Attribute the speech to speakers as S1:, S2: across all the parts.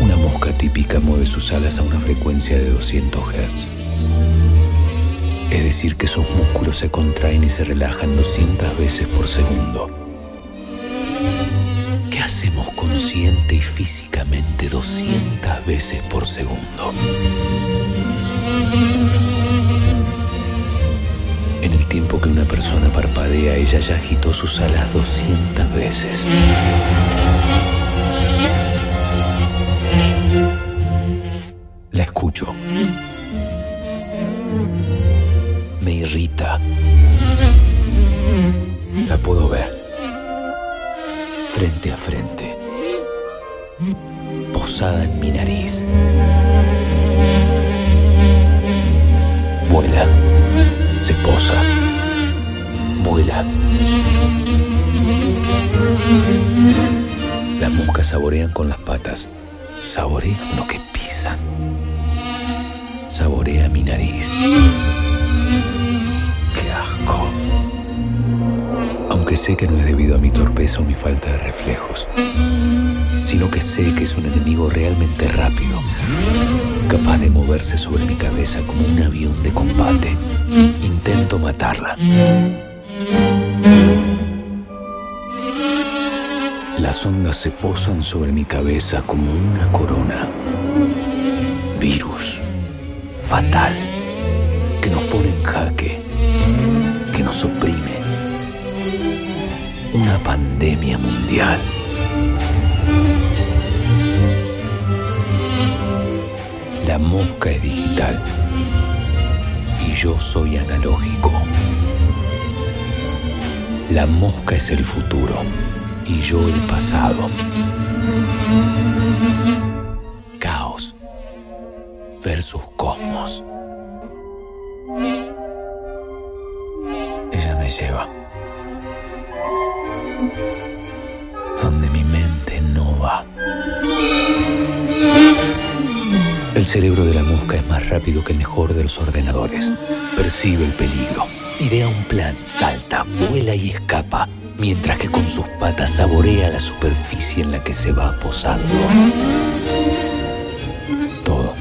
S1: Una mosca típica mueve sus alas a una frecuencia de 200 Hz. Es decir, que sus músculos se contraen y se relajan 200 veces por segundo. ¿Qué hacemos consciente y físicamente 200 veces por segundo? Ella ya agitó sus alas 200 veces. La escucho. Me irrita. La puedo ver. Frente a frente. Posada en mi nariz. Las moscas saborean con las patas. Saborean lo que pisan. Saborea mi nariz. ¡Qué asco! Aunque sé que no es debido a mi torpeza o mi falta de reflejos, sino que sé que es un enemigo realmente rápido, capaz de moverse sobre mi cabeza como un avión de combate. Intento matarla. Las ondas se posan sobre mi cabeza como una corona. Virus. Fatal. Que nos pone en jaque. Que nos oprime. Una pandemia mundial. La mosca es digital. Y yo soy analógico. La mosca es el futuro y yo el pasado. Caos versus cosmos. Ella me lleva donde mi mente no va. El cerebro de la mosca es más rápido que el mejor de los ordenadores. Percibe el peligro, idea un plan, salta, vuela y escapa mientras que con sus patas saborea la superficie en la que se va posando. Todo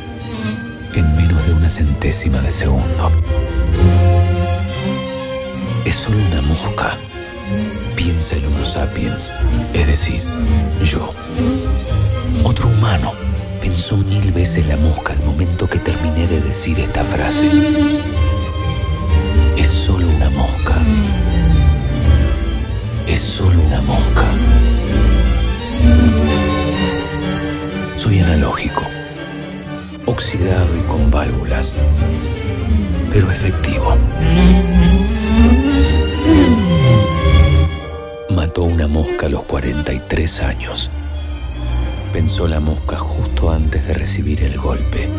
S1: en menos de una centésima de segundo. Es solo una mosca. Piensa el Homo sapiens, es decir, yo. Otro humano pensó mil veces la mosca al momento que terminé de decir esta frase. Analógico, oxidado y con válvulas, pero efectivo. Mató una mosca a los 43 años. Pensó la mosca justo antes de recibir el golpe.